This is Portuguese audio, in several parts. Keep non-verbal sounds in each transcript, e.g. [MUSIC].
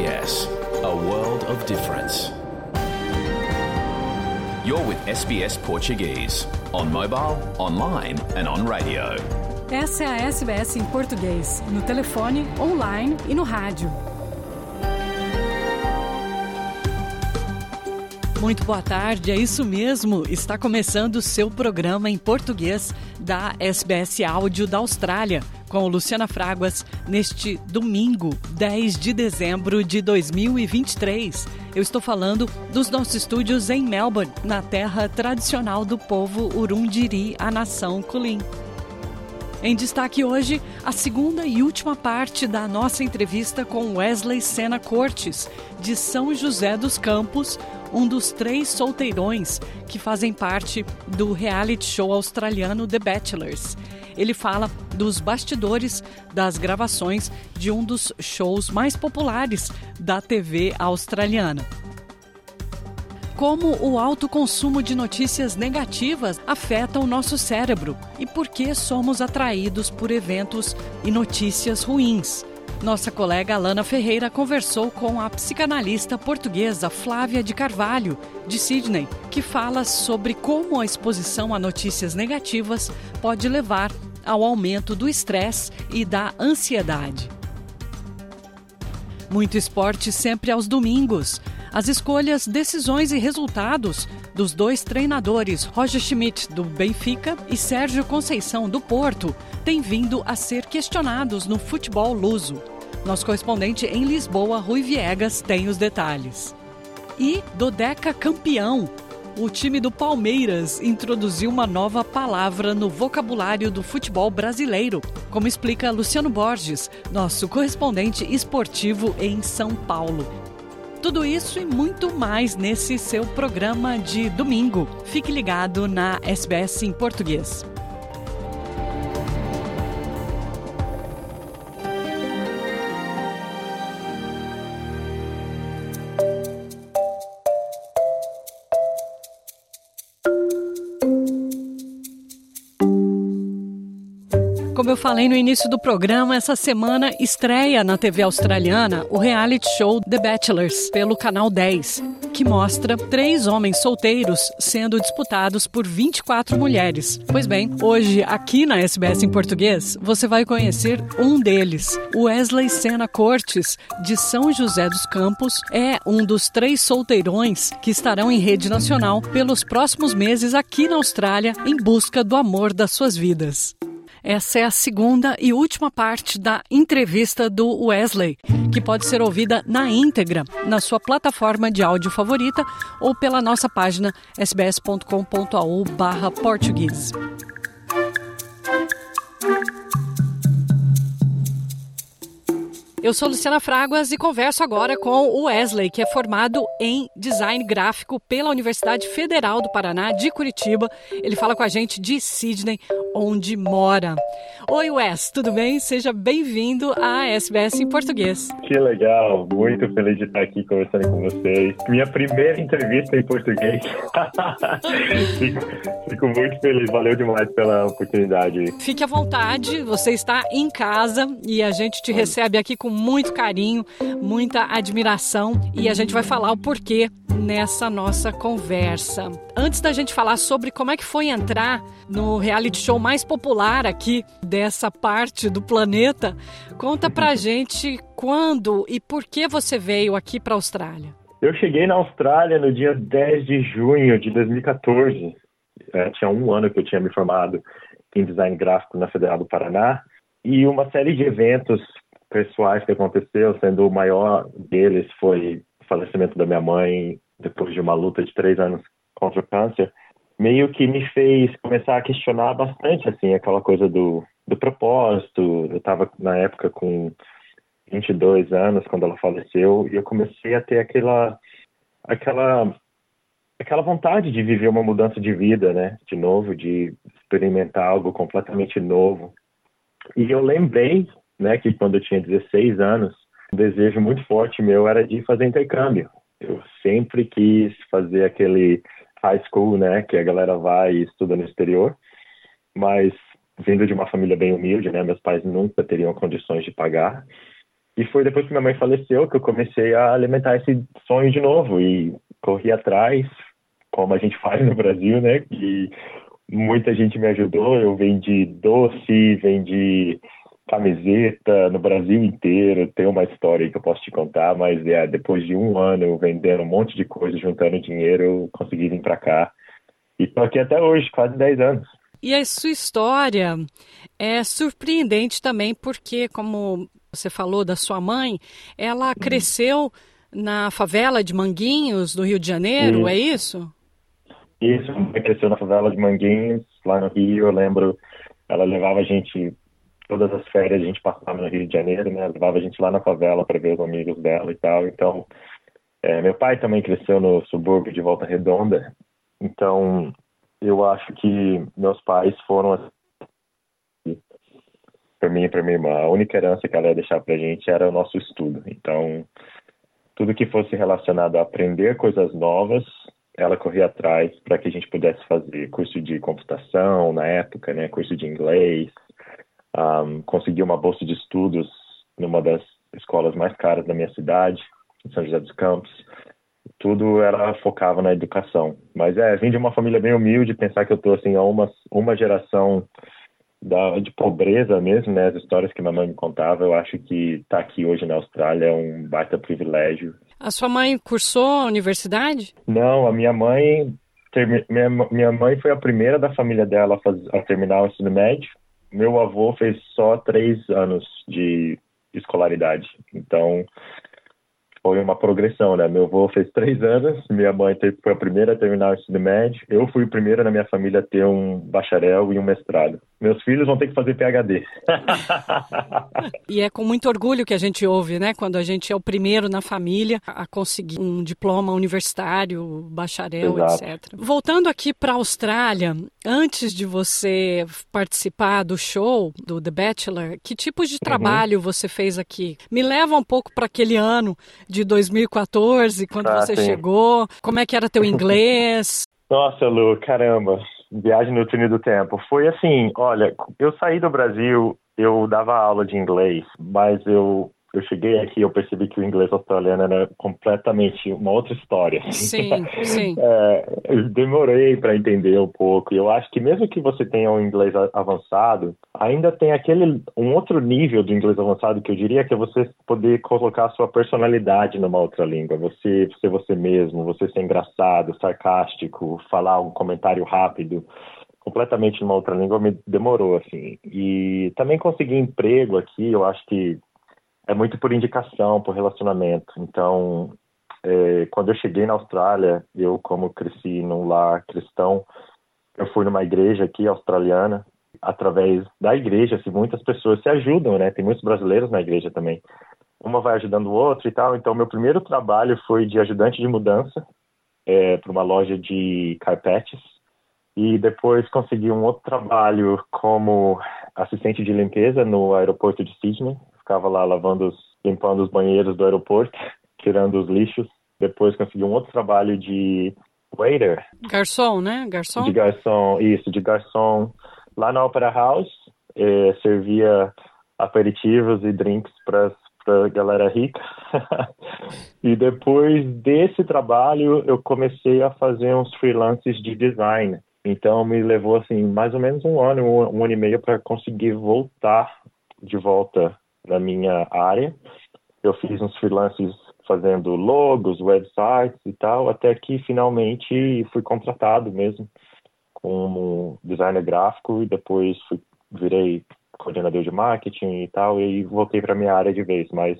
SBS, a world of difference. You're with SBS Portuguese, on mobile, online and on radio. Essa é a SBS em português, no telefone, online e no rádio. Muito boa tarde, é isso mesmo. Está começando o seu programa em português da SBS Áudio da Austrália, com Luciana Fraguas, neste domingo, 10 de dezembro de 2023. Eu estou falando dos nossos estúdios em Melbourne, na terra tradicional do povo Urundiri, a nação Kulin. Em destaque hoje, a segunda e última parte da nossa entrevista com Wesley Sena Cortes, de São José dos Campos, um dos três solteirões que fazem parte do reality show australiano The Bachelors. Ele fala dos bastidores das gravações de um dos shows mais populares da TV australiana como o alto consumo de notícias negativas afeta o nosso cérebro e por que somos atraídos por eventos e notícias ruins. Nossa colega Alana Ferreira conversou com a psicanalista portuguesa Flávia de Carvalho, de Sydney, que fala sobre como a exposição a notícias negativas pode levar ao aumento do estresse e da ansiedade. Muito esporte sempre aos domingos. As escolhas, decisões e resultados dos dois treinadores, Roger Schmidt, do Benfica, e Sérgio Conceição, do Porto, têm vindo a ser questionados no futebol luso. Nosso correspondente em Lisboa, Rui Viegas, tem os detalhes. E do Deca Campeão, o time do Palmeiras introduziu uma nova palavra no vocabulário do futebol brasileiro, como explica Luciano Borges, nosso correspondente esportivo em São Paulo. Tudo isso e muito mais nesse seu programa de domingo. Fique ligado na SBS em português. Como eu falei no início do programa, essa semana estreia na TV australiana o reality show The Bachelors, pelo canal 10, que mostra três homens solteiros sendo disputados por 24 mulheres. Pois bem, hoje, aqui na SBS em português, você vai conhecer um deles. Wesley Sena Cortes, de São José dos Campos, é um dos três solteirões que estarão em rede nacional pelos próximos meses aqui na Austrália em busca do amor das suas vidas. Essa é a segunda e última parte da entrevista do Wesley, que pode ser ouvida na íntegra na sua plataforma de áudio favorita ou pela nossa página sbs.com.au/português. Eu sou Luciana Fraguas e converso agora com o Wesley, que é formado em design gráfico pela Universidade Federal do Paraná de Curitiba. Ele fala com a gente de Sydney, onde mora. Oi, Wes, tudo bem? Seja bem-vindo à SBS em português. Que legal, muito feliz de estar aqui conversando com vocês. Minha primeira entrevista em português. [LAUGHS] fico, fico muito feliz, valeu demais pela oportunidade. Fique à vontade, você está em casa e a gente te recebe aqui com muito carinho, muita admiração e a gente vai falar o porquê nessa nossa conversa. Antes da gente falar sobre como é que foi entrar no reality show mais popular aqui dessa parte do planeta, conta pra gente quando e por que você veio aqui para a Austrália. Eu cheguei na Austrália no dia 10 de junho de 2014. É, tinha um ano que eu tinha me formado em design gráfico na Federal do Paraná e uma série de eventos pessoais que aconteceu, sendo o maior deles foi o falecimento da minha mãe depois de uma luta de três anos contra o câncer, meio que me fez começar a questionar bastante, assim, aquela coisa do, do propósito. Eu estava, na época, com 22 anos, quando ela faleceu, e eu comecei a ter aquela, aquela, aquela vontade de viver uma mudança de vida, né? De novo, de experimentar algo completamente novo. E eu lembrei né, que quando eu tinha 16 anos, um desejo muito forte meu era de fazer intercâmbio. Eu sempre quis fazer aquele high school, né, que a galera vai e estuda no exterior, mas vindo de uma família bem humilde, né, meus pais nunca teriam condições de pagar. E foi depois que minha mãe faleceu que eu comecei a alimentar esse sonho de novo e corri atrás, como a gente faz no Brasil, né? E muita gente me ajudou. Eu vendi doce, vendi camiseta no Brasil inteiro. Tem uma história que eu posso te contar, mas é, depois de um ano vendendo um monte de coisa, juntando dinheiro, eu consegui vir para cá. E estou aqui até hoje, quase 10 anos. E a sua história é surpreendente também, porque, como você falou da sua mãe, ela uhum. cresceu na favela de Manguinhos, no Rio de Janeiro, isso. é isso? Isso, cresceu na favela de Manguinhos, lá no Rio. Eu lembro, ela levava a gente, todas as férias a gente passava no Rio de Janeiro, né? Levava a gente lá na favela para ver os amigos dela e tal. Então, é, meu pai também cresceu no subúrbio de Volta Redonda. Então, eu acho que meus pais foram assim, para mim e para minha irmã. A única herança que ela ia deixar para a gente era o nosso estudo. Então, tudo que fosse relacionado a aprender coisas novas, ela corria atrás para que a gente pudesse fazer curso de computação na época, né, curso de inglês, um, conseguir uma bolsa de estudos numa das escolas mais caras da minha cidade, em São José dos Campos tudo ela focava na educação. Mas é, vim de uma família bem humilde, pensar que eu tô assim a uma uma geração da, de pobreza mesmo, né? As histórias que minha mãe me contava, eu acho que estar tá aqui hoje na Austrália é um baita privilégio. A sua mãe cursou a universidade? Não, a minha mãe minha, minha mãe foi a primeira da família dela a, fazer, a terminar o ensino médio. Meu avô fez só três anos de escolaridade. Então, foi uma progressão, né? Meu avô fez três anos, minha mãe foi a primeira a terminar o ensino médio, eu fui o primeiro na minha família a ter um bacharel e um mestrado. Meus filhos vão ter que fazer PhD. [LAUGHS] e é com muito orgulho que a gente ouve, né? Quando a gente é o primeiro na família a conseguir um diploma universitário, bacharel, Exato. etc. Voltando aqui para a Austrália, antes de você participar do show do The Bachelor, que tipos de uhum. trabalho uhum. você fez aqui? Me leva um pouco para aquele ano de 2014, quando ah, você sim. chegou? Como é que era teu [LAUGHS] inglês? Nossa, Lu, caramba. Viagem no túnel do tempo. Foi assim, olha, eu saí do Brasil, eu dava aula de inglês, mas eu eu cheguei aqui eu percebi que o inglês australiano era completamente uma outra história. Sim, [LAUGHS] sim. É, eu demorei para entender um pouco. E eu acho que mesmo que você tenha um inglês avançado, ainda tem aquele um outro nível do inglês avançado que eu diria que é você poder colocar a sua personalidade numa outra língua. Você ser você mesmo, você ser engraçado, sarcástico, falar um comentário rápido completamente numa outra língua me demorou assim. E também conseguir emprego aqui, eu acho que é muito por indicação, por relacionamento. Então, é, quando eu cheguei na Austrália, eu, como cresci num lar cristão, eu fui numa igreja aqui australiana. Através da igreja, assim, muitas pessoas se ajudam, né? Tem muitos brasileiros na igreja também. Uma vai ajudando o outro e tal. Então, meu primeiro trabalho foi de ajudante de mudança é, para uma loja de carpetes. E depois consegui um outro trabalho como assistente de limpeza no aeroporto de Sydney, ficava lá lavando, os, limpando os banheiros do aeroporto, [LAUGHS] tirando os lixos. Depois consegui um outro trabalho de waiter. Garçom, né? Garçom? De garçom, isso, de garçom. Lá na Opera House, eh, servia aperitivos e drinks para a galera rica. [LAUGHS] e depois desse trabalho, eu comecei a fazer uns freelances de design. Então me levou assim mais ou menos um ano, um, um ano e meio para conseguir voltar de volta na minha área. Eu fiz uns freelances fazendo logos, websites e tal, até que finalmente fui contratado mesmo como designer gráfico e depois fui, virei coordenador de marketing e tal e voltei para minha área de vez, mas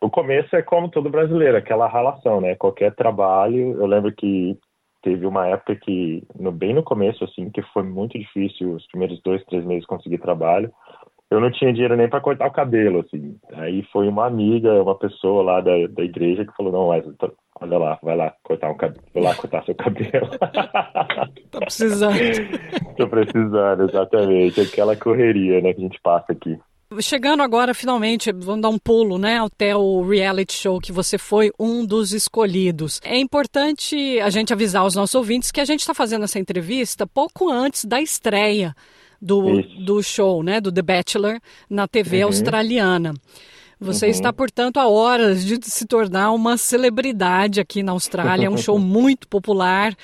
o começo é como todo brasileiro, aquela relação, né? Qualquer trabalho, eu lembro que teve uma época que, no, bem no começo, assim, que foi muito difícil, os primeiros dois, três meses conseguir trabalho, eu não tinha dinheiro nem para cortar o cabelo, assim. Aí foi uma amiga, uma pessoa lá da, da igreja que falou, não, mas olha lá, vai lá cortar um cabelo, vai lá cortar seu cabelo. [LAUGHS] tá precisando. [LAUGHS] Tô precisando, exatamente. Aquela correria, né, que a gente passa aqui. Chegando agora, finalmente, vamos dar um pulo, né, até o reality show que você foi um dos escolhidos. É importante a gente avisar os nossos ouvintes que a gente está fazendo essa entrevista pouco antes da estreia do, do show, né, do The Bachelor, na TV uhum. australiana. Você uhum. está, portanto, a horas de se tornar uma celebridade aqui na Austrália. É um show [LAUGHS] muito popular.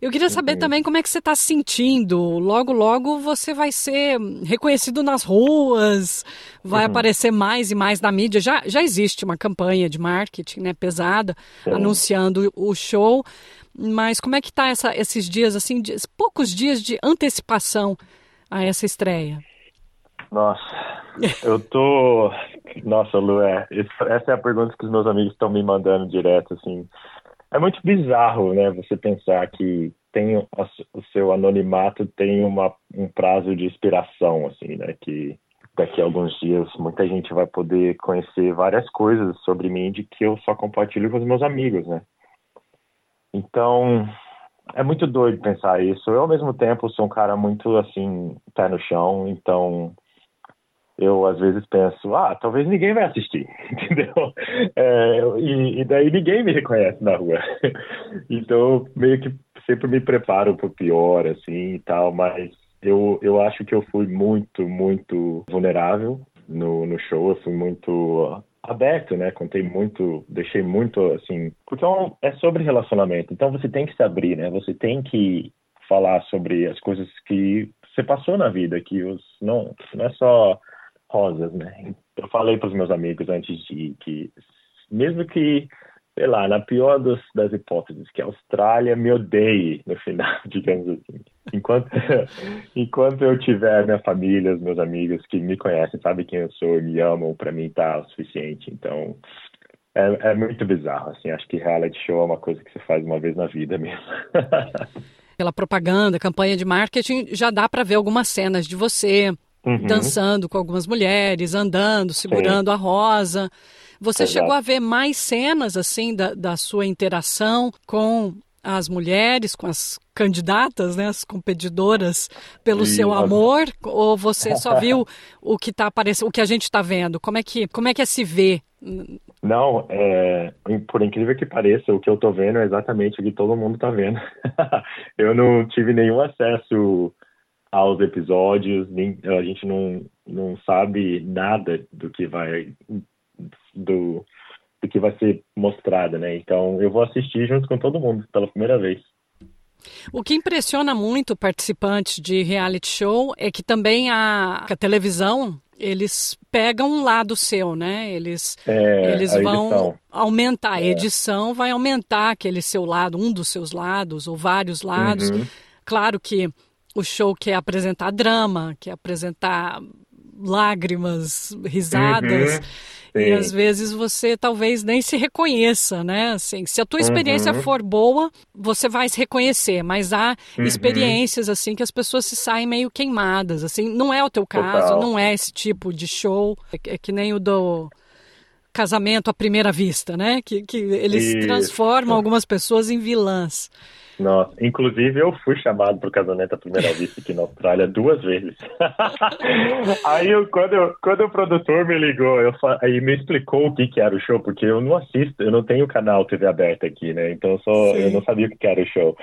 Eu queria saber também como é que você está se sentindo. Logo, logo você vai ser reconhecido nas ruas, vai uhum. aparecer mais e mais na mídia. Já, já existe uma campanha de marketing né, pesada anunciando o show. Mas como é que está esses dias, assim, dias, poucos dias de antecipação a essa estreia? Nossa, eu tô. Nossa, Lu, é, essa é a pergunta que os meus amigos estão me mandando direto, assim. É muito bizarro, né? Você pensar que tem o seu anonimato tem uma, um prazo de expiração, assim, né? Que daqui a alguns dias muita gente vai poder conhecer várias coisas sobre mim de que eu só compartilho com os meus amigos, né? Então, é muito doido pensar isso. Eu, ao mesmo tempo, sou um cara muito, assim, pé no chão, então eu às vezes penso, ah, talvez ninguém vai assistir, [LAUGHS] entendeu? É, e, e, daí ninguém me reconhece na rua. [LAUGHS] então, meio que sempre me preparo para o pior, assim, e tal, mas eu, eu acho que eu fui muito, muito vulnerável no, no show, eu fui muito aberto, né? Contei muito, deixei muito, assim, porque é, é sobre relacionamento, então você tem que se abrir, né? Você tem que falar sobre as coisas que você passou na vida, que os, não, não é só rosas, né? Eu falei para os meus amigos antes de que, mesmo que, sei lá, na pior dos, das hipóteses, que a Austrália me odeie no final, [LAUGHS] digamos assim. Enquanto, [LAUGHS] enquanto eu tiver minha família, os meus amigos que me conhecem, sabem quem eu sou e me amam, para mim tá o suficiente. Então, é, é muito bizarro, assim. Acho que reality show é uma coisa que você faz uma vez na vida mesmo. [LAUGHS] Pela propaganda, campanha de marketing, já dá para ver algumas cenas de você uhum. dançando com algumas mulheres, andando, segurando Sim. a rosa. Você Exato. chegou a ver mais cenas assim da, da sua interação com as mulheres, com as candidatas, né, as competidoras, pelo seu amor? Ou você só [LAUGHS] viu o que tá aparecendo, o que a gente está vendo? Como é que como é que é se vê? Não, é, por incrível que pareça, o que eu estou vendo é exatamente o que todo mundo está vendo. [LAUGHS] eu não tive nenhum acesso aos episódios, nem, a gente não, não sabe nada do que vai do, do que vai ser mostrado, né? Então eu vou assistir junto com todo mundo pela primeira vez. O que impressiona muito participantes de reality show é que também a, a televisão eles pegam um lado seu, né? Eles, é, eles vão aumentar, a é. edição vai aumentar aquele seu lado, um dos seus lados, ou vários lados. Uhum. Claro que o show quer apresentar drama, quer apresentar lágrimas, risadas. Uhum. E às vezes você talvez nem se reconheça, né? Assim, se a tua experiência uhum. for boa, você vai se reconhecer, mas há uhum. experiências assim que as pessoas se saem meio queimadas, assim, não é o teu caso, Total. não é esse tipo de show, é, é, que nem o do casamento à primeira vista, né? Que, que eles Isso. transformam algumas pessoas em vilãs. Nossa, inclusive eu fui chamado para o casamento à primeira vista aqui na Austrália duas vezes. [LAUGHS] aí eu, quando, eu, quando o produtor me ligou, eu, aí me explicou o que, que era o show, porque eu não assisto, eu não tenho canal TV aberto aqui, né? Então eu, só, eu não sabia o que, era o show.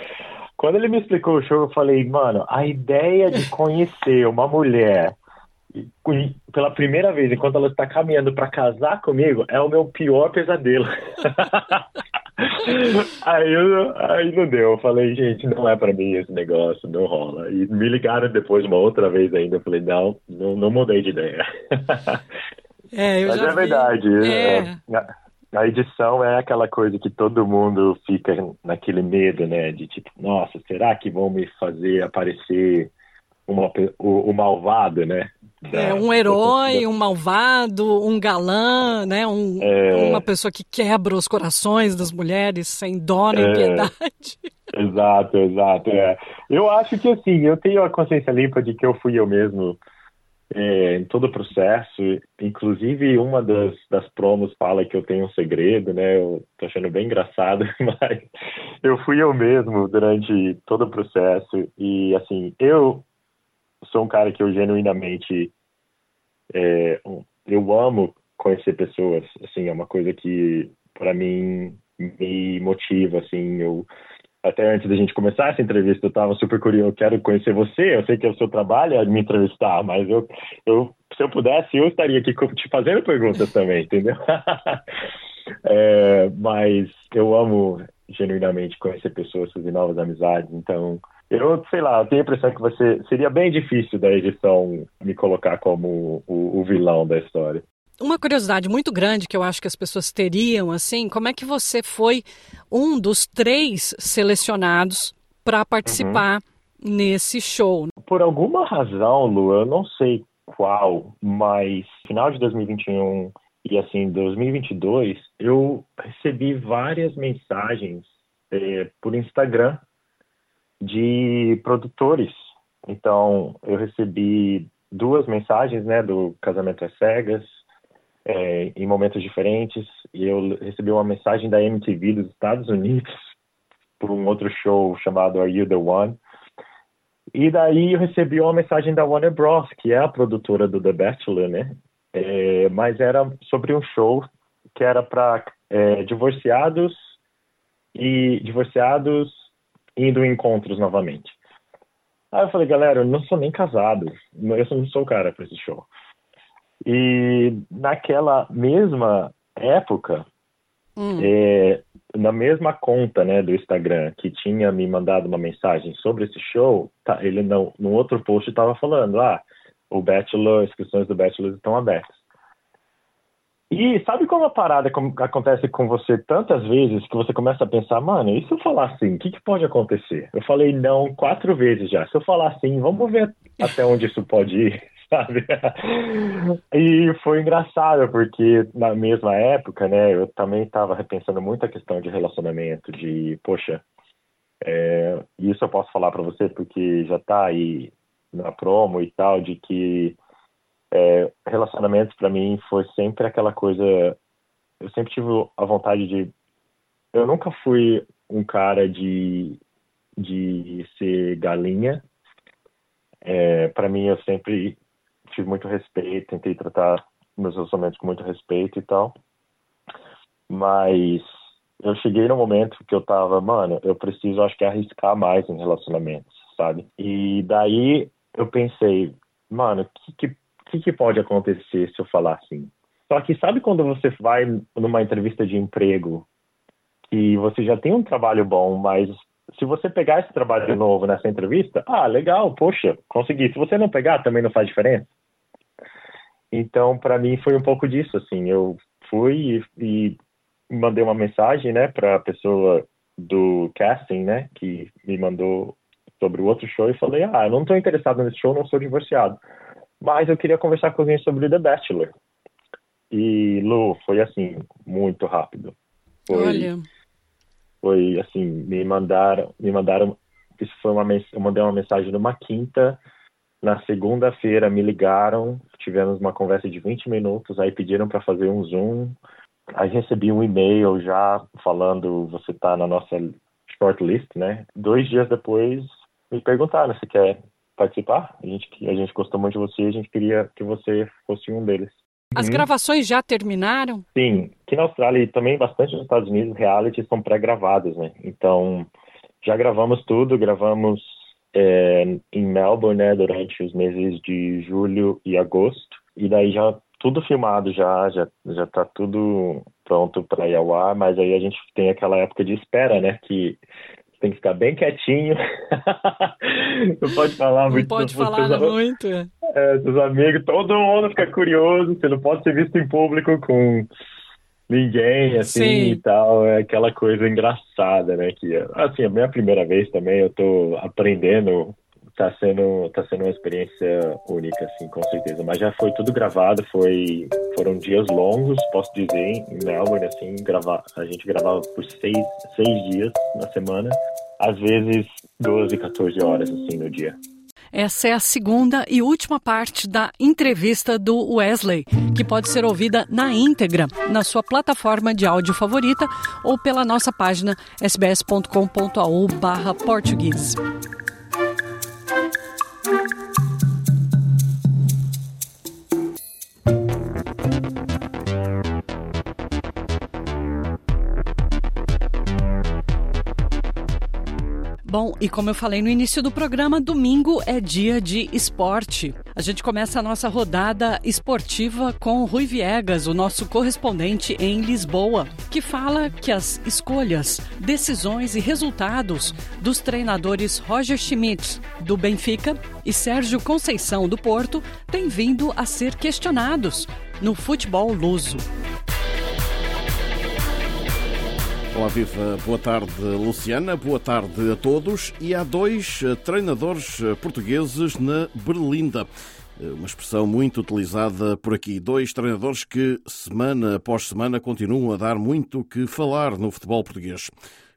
Quando ele me explicou o show, eu falei, mano, a ideia de conhecer uma mulher pela primeira vez, enquanto ela está caminhando para casar comigo, é o meu pior pesadelo. [LAUGHS] aí, eu, aí não deu. Eu falei, gente, não é para mim esse negócio, não rola. E me ligaram depois uma outra vez ainda. Eu falei, não, não, não mudei de ideia. É, Mas é vi. verdade. É. É, a edição é aquela coisa que todo mundo fica naquele medo, né? De tipo, nossa, será que vão me fazer aparecer uma, o, o malvado, né? É, um herói, um malvado, um galã, né? Um, é... Uma pessoa que quebra os corações das mulheres sem dó nem é... piedade. [LAUGHS] Exato, exato. É. Eu acho que assim, eu tenho a consciência limpa de que eu fui eu mesmo é, em todo o processo. Inclusive, uma das, das promos fala que eu tenho um segredo, né? Eu tô achando bem engraçado, [LAUGHS] mas eu fui eu mesmo durante todo o processo. E assim, eu sou um cara que eu genuinamente é, eu amo conhecer pessoas, assim, é uma coisa que para mim me motiva, assim, eu até antes da gente começar essa entrevista, eu estava super curioso, eu quero conhecer você, eu sei que é o seu trabalho é me entrevistar, mas eu, eu se eu pudesse, eu estaria aqui te fazendo perguntas também, entendeu? [LAUGHS] é, mas eu amo genuinamente conhecer pessoas, fazer novas amizades, então eu sei lá, eu tenho a impressão que você seria bem difícil da edição me colocar como o, o vilão da história. Uma curiosidade muito grande que eu acho que as pessoas teriam, assim, como é que você foi um dos três selecionados para participar uhum. nesse show? Por alguma razão, Lu, eu não sei qual, mas final de 2021 e assim 2022, eu recebi várias mensagens é, por Instagram de produtores. Então, eu recebi duas mensagens, né, do Casamento às Cegas, é, em momentos diferentes, e eu recebi uma mensagem da MTV dos Estados Unidos [LAUGHS] por um outro show chamado Are You the One? E daí eu recebi uma mensagem da Warner Bros, que é a produtora do The Bachelor, né? É, mas era sobre um show que era para é, divorciados e divorciados indo em encontros novamente. Aí eu falei, galera, eu não sou nem casado, eu não sou o cara para esse show. E naquela mesma época, hum. é, na mesma conta né, do Instagram que tinha me mandado uma mensagem sobre esse show, tá, ele no, outro post estava falando, ah, o Bachelor, inscrições do Bachelor estão abertas. E sabe como a parada acontece com você tantas vezes que você começa a pensar, mano, e se eu falar assim, o que, que, pode acontecer? Eu falei não quatro vezes já. Se eu falar assim, vamos ver até onde isso pode ir, [LAUGHS] sabe? e foi engraçado, porque na mesma época, né, eu também estava repensando muito a questão de relacionamento, de, poxa, é, isso eu posso falar para você porque já tá aí na promo e tal, de que é, relacionamentos para mim foi sempre aquela coisa. Eu sempre tive a vontade de. Eu nunca fui um cara de, de ser galinha. É, para mim, eu sempre tive muito respeito, tentei tratar meus relacionamentos com muito respeito e tal. Mas eu cheguei no momento que eu tava, mano, eu preciso, acho que, arriscar mais em relacionamentos, sabe? E daí eu pensei, mano, que, que que, que pode acontecer se eu falar assim? Só que sabe quando você vai numa entrevista de emprego que você já tem um trabalho bom, mas se você pegar esse trabalho novo nessa entrevista, ah, legal, poxa, consegui. Se você não pegar, também não faz diferença. Então, para mim foi um pouco disso, assim, eu fui e, e mandei uma mensagem, né, para a pessoa do casting, né, que me mandou sobre o outro show e falei, ah, eu não estou interessado nesse show, não sou divorciado. Mas eu queria conversar com alguém sobre The Bachelor. E, Lu, foi assim, muito rápido. Foi, Olha. Foi assim, me mandaram, me mandaram, isso foi uma, eu mandei uma mensagem numa quinta, na segunda-feira me ligaram, tivemos uma conversa de 20 minutos, aí pediram para fazer um Zoom, aí recebi um e-mail já falando, você tá na nossa shortlist, né? Dois dias depois me perguntaram se quer participar. A gente, a gente gostou muito de você e a gente queria que você fosse um deles. As uhum. gravações já terminaram? Sim. Aqui na Austrália e também bastante nos Estados Unidos, reality são pré-gravados, né? Então, já gravamos tudo, gravamos é, em Melbourne, né, durante os meses de julho e agosto. E daí já tudo filmado já, já, já tá tudo pronto para ir ao ar, mas aí a gente tem aquela época de espera, né, que tem que ficar bem quietinho. [LAUGHS] não pode falar muito. Não pode falar seus, muito. É. é, seus amigos, todo mundo fica curioso. Você não pode ser visto em público com ninguém, assim, Sim. e tal. É aquela coisa engraçada, né? Que, assim, a minha primeira vez também, eu tô aprendendo tá sendo tá sendo uma experiência única assim com certeza. Mas já foi tudo gravado foi foram dias longos posso dizer em Melbourne assim gravar a gente gravava por seis, seis dias na semana. Às vezes 12 14 horas assim no dia. Essa é a segunda e última parte da entrevista do Wesley, que pode ser ouvida na íntegra na sua plataforma de áudio favorita ou pela nossa página sbs.com.au/português. Bom, e como eu falei no início do programa, domingo é dia de esporte. A gente começa a nossa rodada esportiva com Rui Viegas, o nosso correspondente em Lisboa, que fala que as escolhas, decisões e resultados dos treinadores Roger Schmidt, do Benfica, e Sérgio Conceição, do Porto, têm vindo a ser questionados no futebol luso. Olá, viva. Boa tarde, Luciana. Boa tarde a todos. E há dois eh, treinadores eh, portugueses na Berlinda. Eh, uma expressão muito utilizada por aqui. Dois treinadores que, semana após semana, continuam a dar muito que falar no futebol português.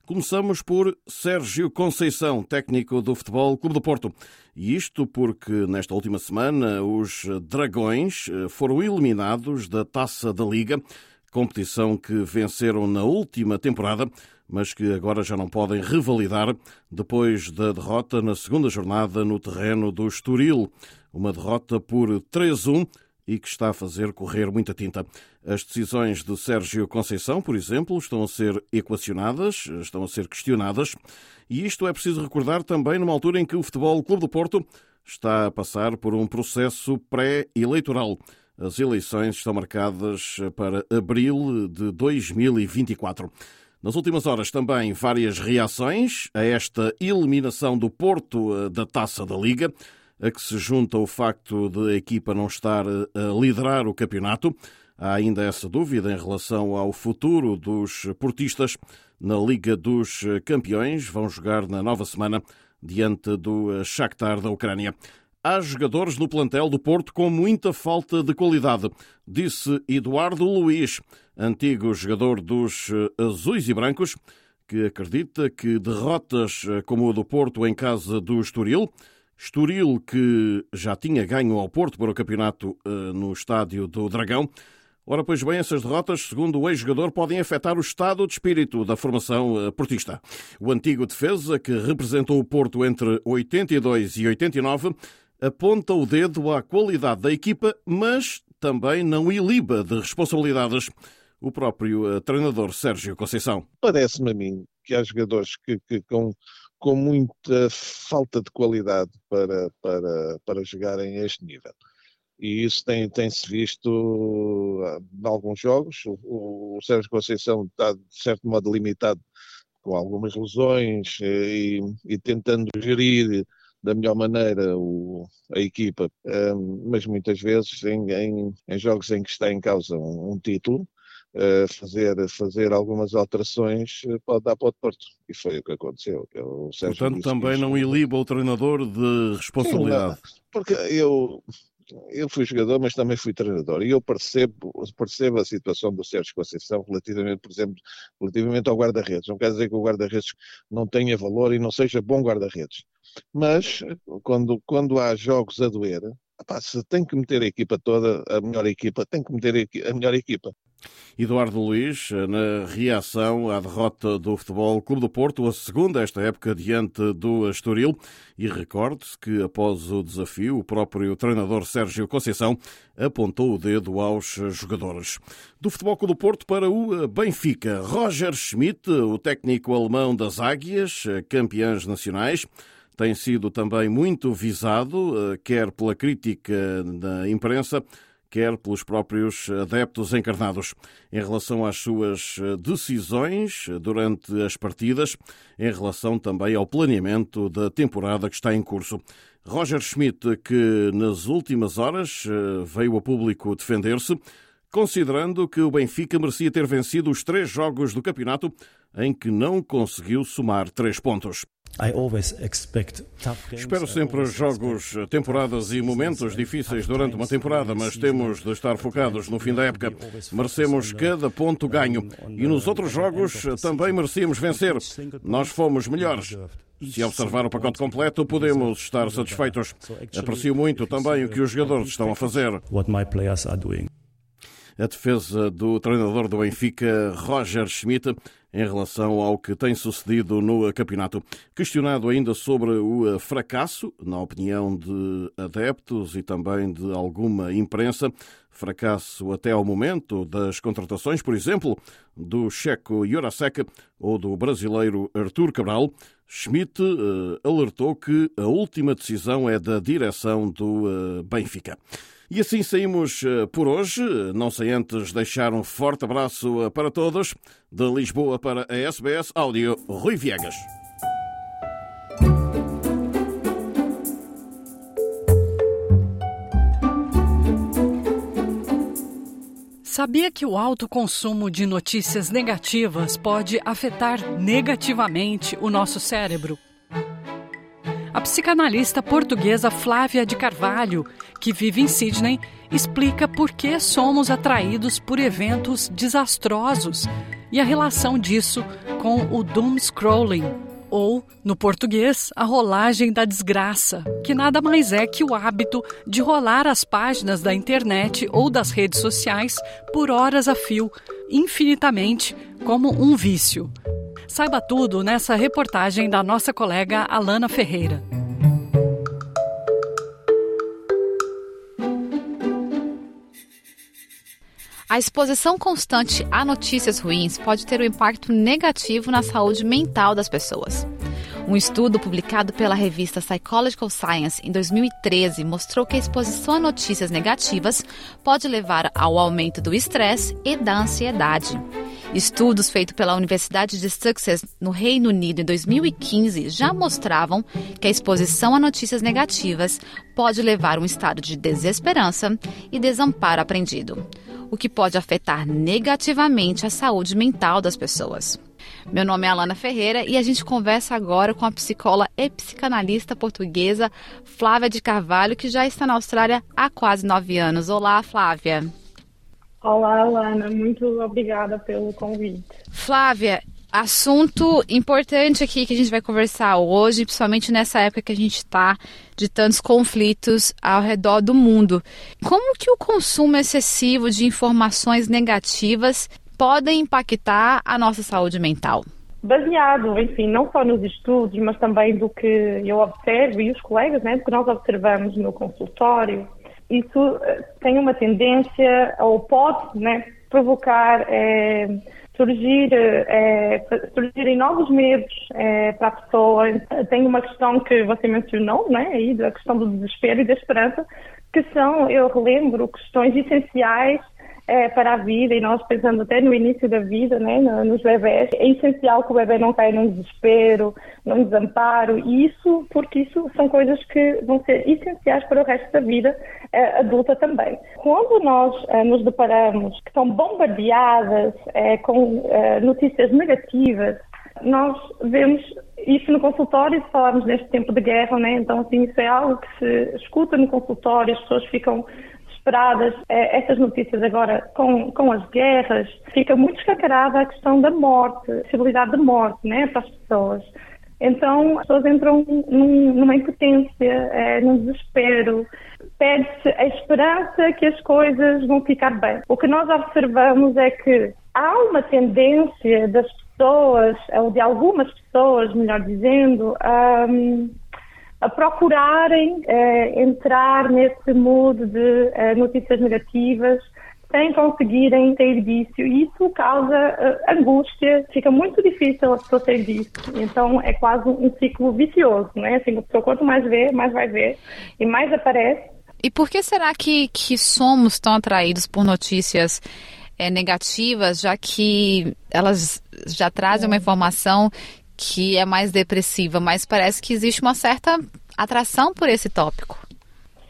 Começamos por Sérgio Conceição, técnico do Futebol Clube do Porto. E isto porque, nesta última semana, os Dragões foram eliminados da Taça da Liga competição que venceram na última temporada, mas que agora já não podem revalidar depois da derrota na segunda jornada no terreno do Estoril. Uma derrota por 3-1 e que está a fazer correr muita tinta. As decisões de Sérgio Conceição, por exemplo, estão a ser equacionadas, estão a ser questionadas, e isto é preciso recordar também numa altura em que o Futebol Clube do Porto está a passar por um processo pré-eleitoral. As eleições estão marcadas para abril de 2024. Nas últimas horas também várias reações a esta eliminação do Porto eh, da Taça da Liga, a que se junta o facto de a equipa não estar eh, a liderar o campeonato. Há ainda essa dúvida em relação ao futuro dos portistas na Liga dos Campeões. Vão jogar na nova semana diante do Shakhtar da Ucrânia. Há jogadores no plantel do Porto com muita falta de qualidade, disse Eduardo Luiz, antigo jogador dos eh, Azuis e Brancos, que acredita que derrotas eh, como a do Porto em casa do Estoril, Estoril que já tinha ganho ao Porto para o campeonato eh, no estádio do Dragão, Ora, pois bem, essas derrotas, segundo o ex-jogador, podem afetar o estado de espírito da formação portista. O antigo defesa, que representou o Porto entre 82 e 89, aponta o dedo à qualidade da equipa, mas também não iliba de responsabilidades o próprio eh, treinador Sérgio Conceição. Parece-me a mim que há jogadores que, que com, com muita falta de qualidade para, para, para jogarem a este nível. E isso tem, tem-se visto ah, em alguns jogos. O, o Sérgio Conceição está, de certo modo, limitado com algumas lesões eh, e, e tentando gerir da melhor maneira o, a equipa, um, mas muitas vezes em, em, em, jogos em que está em causa um, um título, uh, fazer, fazer algumas alterações uh, pode dar para o Porto. E foi o que aconteceu. É Portanto, também não iliba o treinador de responsabilidade. Sim, porque eu, eu fui jogador, mas também fui treinador, e eu percebo, percebo a situação do Sérgio Conceição relativamente, por exemplo, relativamente ao guarda-redes. Não quer dizer que o guarda-redes não tenha valor e não seja bom guarda-redes. Mas, quando, quando há jogos a doer, se tem que meter a equipa toda, a melhor equipa, tem que meter a melhor equipa. Eduardo Luiz, na reação à derrota do Futebol Clube do Porto, a segunda esta época diante do Estoril, e recorde-se que após o desafio, o próprio treinador Sérgio Conceição apontou o dedo aos jogadores. Do Futebol Clube do Porto para o Benfica, Roger Schmidt, o técnico alemão das Águias, campeãs nacionais, tem sido também muito visado, quer pela crítica da imprensa, quer pelos próprios adeptos encarnados, em relação às suas decisões durante as partidas, em relação também ao planeamento da temporada que está em curso. Roger Schmidt, que nas últimas horas eh, veio a público defender-se, considerando que o Benfica merecia ter vencido os três jogos do campeonato em que não conseguiu somar três pontos. Espero sempre jogos, temporadas e momentos difíceis durante uma temporada, mas temos de estar focados no fim da época. Merecemos cada ponto ganho e nos outros jogos também merecíamos vencer. Nós fomos melhores. Se observar o pacote completo, podemos estar satisfeitos. Aprecio muito também o que os jogadores estão a fazer. A defesa do treinador do Benfica, Roger Schmidt, em relação ao que tem sucedido no campeonato. Questionado ainda sobre o fracasso, na opinião de adeptos e também de alguma imprensa, fracasso até ao momento das contratações, por exemplo, do checo Jurasek ou do brasileiro Artur Cabral, Schmidt alertou que a última decisão é da direção do Benfica. E assim saímos por hoje. Não sei antes deixar um forte abraço para todos. De Lisboa para a SBS Áudio, Rui Viegas. Sabia que o alto consumo de notícias negativas pode afetar negativamente o nosso cérebro? A psicanalista portuguesa Flávia de Carvalho, que vive em Sydney, explica por que somos atraídos por eventos desastrosos e a relação disso com o doom scrolling, ou, no português, a rolagem da desgraça, que nada mais é que o hábito de rolar as páginas da internet ou das redes sociais por horas a fio, infinitamente, como um vício. Saiba tudo nessa reportagem da nossa colega Alana Ferreira. A exposição constante a notícias ruins pode ter um impacto negativo na saúde mental das pessoas. Um estudo publicado pela revista Psychological Science em 2013 mostrou que a exposição a notícias negativas pode levar ao aumento do estresse e da ansiedade. Estudos feitos pela Universidade de Sussex no Reino Unido em 2015 já mostravam que a exposição a notícias negativas pode levar a um estado de desesperança e desamparo aprendido o que pode afetar negativamente a saúde mental das pessoas. Meu nome é Alana Ferreira e a gente conversa agora com a psicóloga e psicanalista portuguesa Flávia de Carvalho, que já está na Austrália há quase nove anos. Olá, Flávia. Olá, Alana. Muito obrigada pelo convite. Flávia, Assunto importante aqui que a gente vai conversar hoje, principalmente nessa época que a gente está de tantos conflitos ao redor do mundo. Como que o consumo excessivo de informações negativas podem impactar a nossa saúde mental? Baseado, enfim, não só nos estudos, mas também do que eu observo e os colegas, né, do que nós observamos no consultório, isso eh, tem uma tendência, ou pode, né, provocar é, surgir, é, surgirem novos medos é, para a pessoa. Tem uma questão que você mencionou, né, aí, da questão do desespero e da esperança, que são, eu relembro, questões essenciais é, para a vida, e nós pensando até no início da vida, né, nos bebés, é essencial que o bebê não caia num desespero, num desamparo, e isso, porque isso são coisas que vão ser essenciais para o resto da vida é, adulta também. Quando nós é, nos deparamos que são bombardeadas é, com é, notícias negativas, nós vemos isso no consultório, se falarmos neste tempo de guerra, né? então assim, isso é algo que se escuta no consultório, as pessoas ficam desesperadas. É, essas notícias agora, com, com as guerras, fica muito escancarada a questão da morte, a possibilidade de morte né, para as pessoas. Então, as pessoas entram num, numa impotência, é, num desespero, perde-se a esperança que as coisas vão ficar bem. O que nós observamos é que há uma tendência das pessoas, ou de algumas pessoas, melhor dizendo, a, a procurarem eh, entrar nesse mood de eh, notícias negativas sem conseguirem sair disso. E isso causa uh, angústia, fica muito difícil a pessoa sair disso. Então é quase um ciclo vicioso, né? Assim, a pessoa quanto mais vê, mais vai ver e mais aparece. E por que será que, que somos tão atraídos por notícias é, negativas, já que elas já trazem uma informação que é mais depressiva, mas parece que existe uma certa atração por esse tópico.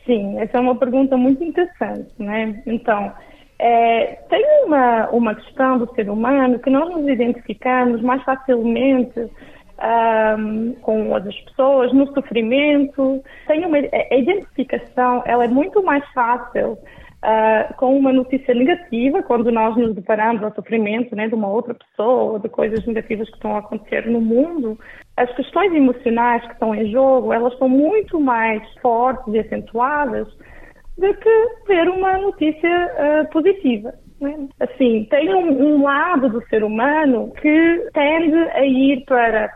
Sim, essa é uma pergunta muito interessante, né? Então, é, tem uma, uma questão do ser humano que nós nos identificamos mais facilmente um, com outras pessoas, no sofrimento. Tem uma, a identificação, ela é muito mais fácil uh, com uma notícia negativa, quando nós nos deparamos ao sofrimento né, de uma outra pessoa, de coisas negativas que estão a acontecer no mundo, as questões emocionais que estão em jogo, elas são muito mais fortes e acentuadas do que ver uma notícia uh, positiva. Né? Assim, tem um, um lado do ser humano que tende a ir para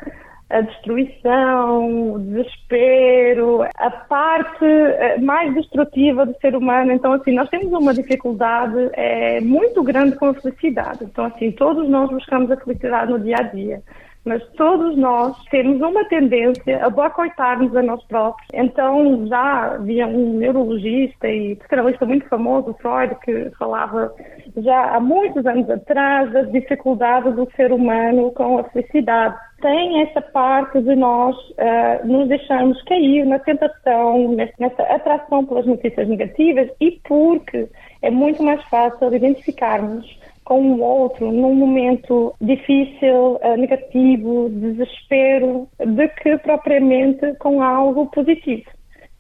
a destruição, o desespero, a parte eh, mais destrutiva do ser humano. Então, assim, nós temos uma dificuldade é, muito grande com a felicidade. Então, assim, todos nós buscamos a felicidade no dia a dia. mas todos nós temos uma tendência a boicotar-nos a nós próprios. Então já havia um neurologista e psicanalista muito famoso, Freud, que falava já há muitos anos atrás das dificuldades do ser humano com a felicidade. Tem essa parte de nós uh, nos deixarmos cair na tentação, nessa atração pelas notícias negativas e porque é muito mais fácil identificarmos com o outro num momento difícil, uh, negativo, desespero, de que propriamente com algo positivo.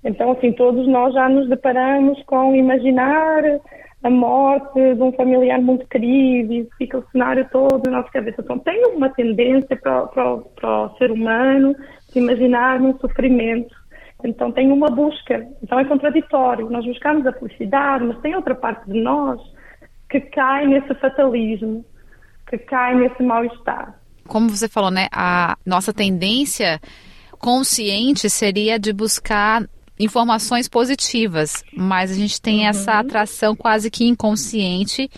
Então, assim, todos nós já nos deparamos com imaginar a morte de um familiar muito querido e fica o cenário todo na nossa cabeça. Então, tem uma tendência para, para, para o ser humano de imaginar um sofrimento. Então, tem uma busca. Então, é contraditório. Nós buscamos a felicidade, mas tem outra parte de nós que cai nesse fatalismo, que cai nesse mal-estar. Como você falou, né? A nossa tendência consciente seria de buscar informações positivas, mas a gente tem uhum. essa atração quase que inconsciente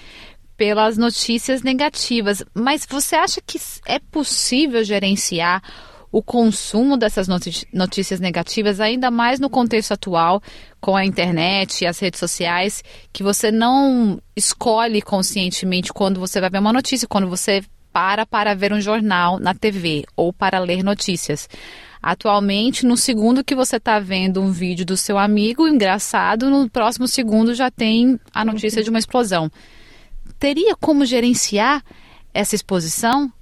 pelas notícias negativas. Mas você acha que é possível gerenciar o consumo dessas notícias negativas, ainda mais no contexto atual, com a internet e as redes sociais, que você não escolhe conscientemente quando você vai ver uma notícia, quando você para para ver um jornal na TV ou para ler notícias. Atualmente, no segundo que você está vendo um vídeo do seu amigo engraçado, no próximo segundo já tem a notícia de uma explosão. Teria como gerenciar essa exposição?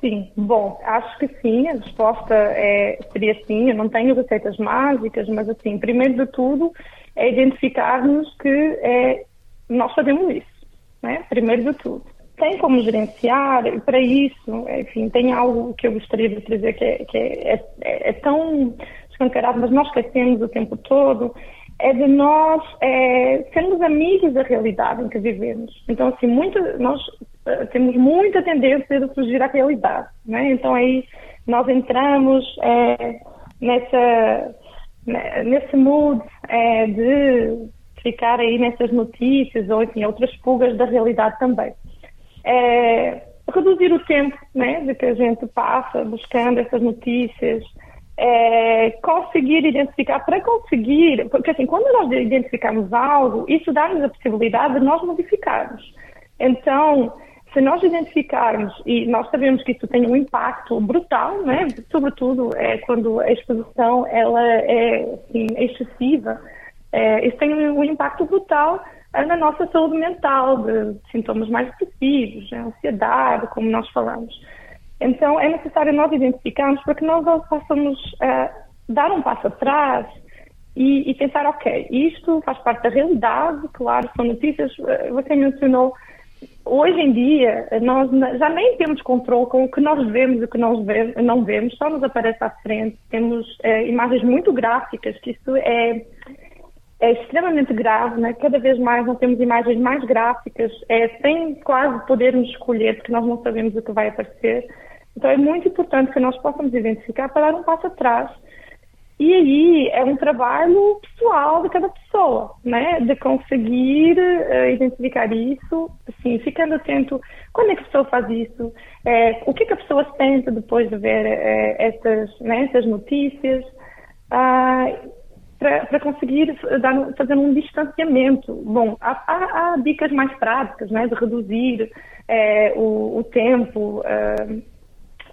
Sim, bom, acho que sim, a resposta é, seria sim. Eu não tenho receitas mágicas, mas assim, primeiro de tudo é identificarmos que é, nós fazemos isso, né? Primeiro de tudo tem como gerenciar, e para isso, enfim, tem algo que eu gostaria de trazer que, é, que é, é, é, tão escancarado, mas nós esquecemos o tempo todo, é de nós é, sermos amigos da realidade em que vivemos. Então, assim, muito, nós uh, temos muita tendência de fugir à realidade, né? Então, aí nós entramos é, nessa, né, nesse mood é, de ficar aí nessas notícias ou, enfim, outras fugas da realidade também é, reduzir o tempo né, de que a gente passa buscando essas notícias, é, conseguir identificar, para conseguir, porque assim, quando nós identificamos algo, isso dá-nos a possibilidade de nós modificarmos. Então, se nós identificarmos, e nós sabemos que isso tem um impacto brutal, né? sobretudo é, quando a exposição ela é assim, excessiva, é, isso tem um impacto brutal na nossa saúde mental, de sintomas mais depressivos, de ansiedade, como nós falamos. Então, é necessário nós identificarmos para que nós possamos uh, dar um passo atrás e, e, pensar, ok, isto faz parte da realidade, claro, são notícias, uh, você mencionou, hoje em dia nós já nem temos controle com o que nós vemos e o que nós não vemos, só nos aparece à frente, temos uh, imagens muito gráficas, que isso é é extremamente grave, né? cada vez mais nós temos imagens mais gráficas, é, sem quase podermos escolher, porque nós não sabemos o que vai aparecer. Então é muito importante que nós possamos identificar para dar um passo atrás. E aí é um trabalho pessoal de cada pessoa, né? De conseguir uh, identificar isso, assim, ficando atento quando é que a pessoa faz isso, é, o que, é que a pessoa sente depois de ver uh, estas, né, notícias. Uh, para conseguir dar, fazer um distanciamento. Bom, há, há, há dicas mais práticas, né, de reduzir é, o, o, tempo é,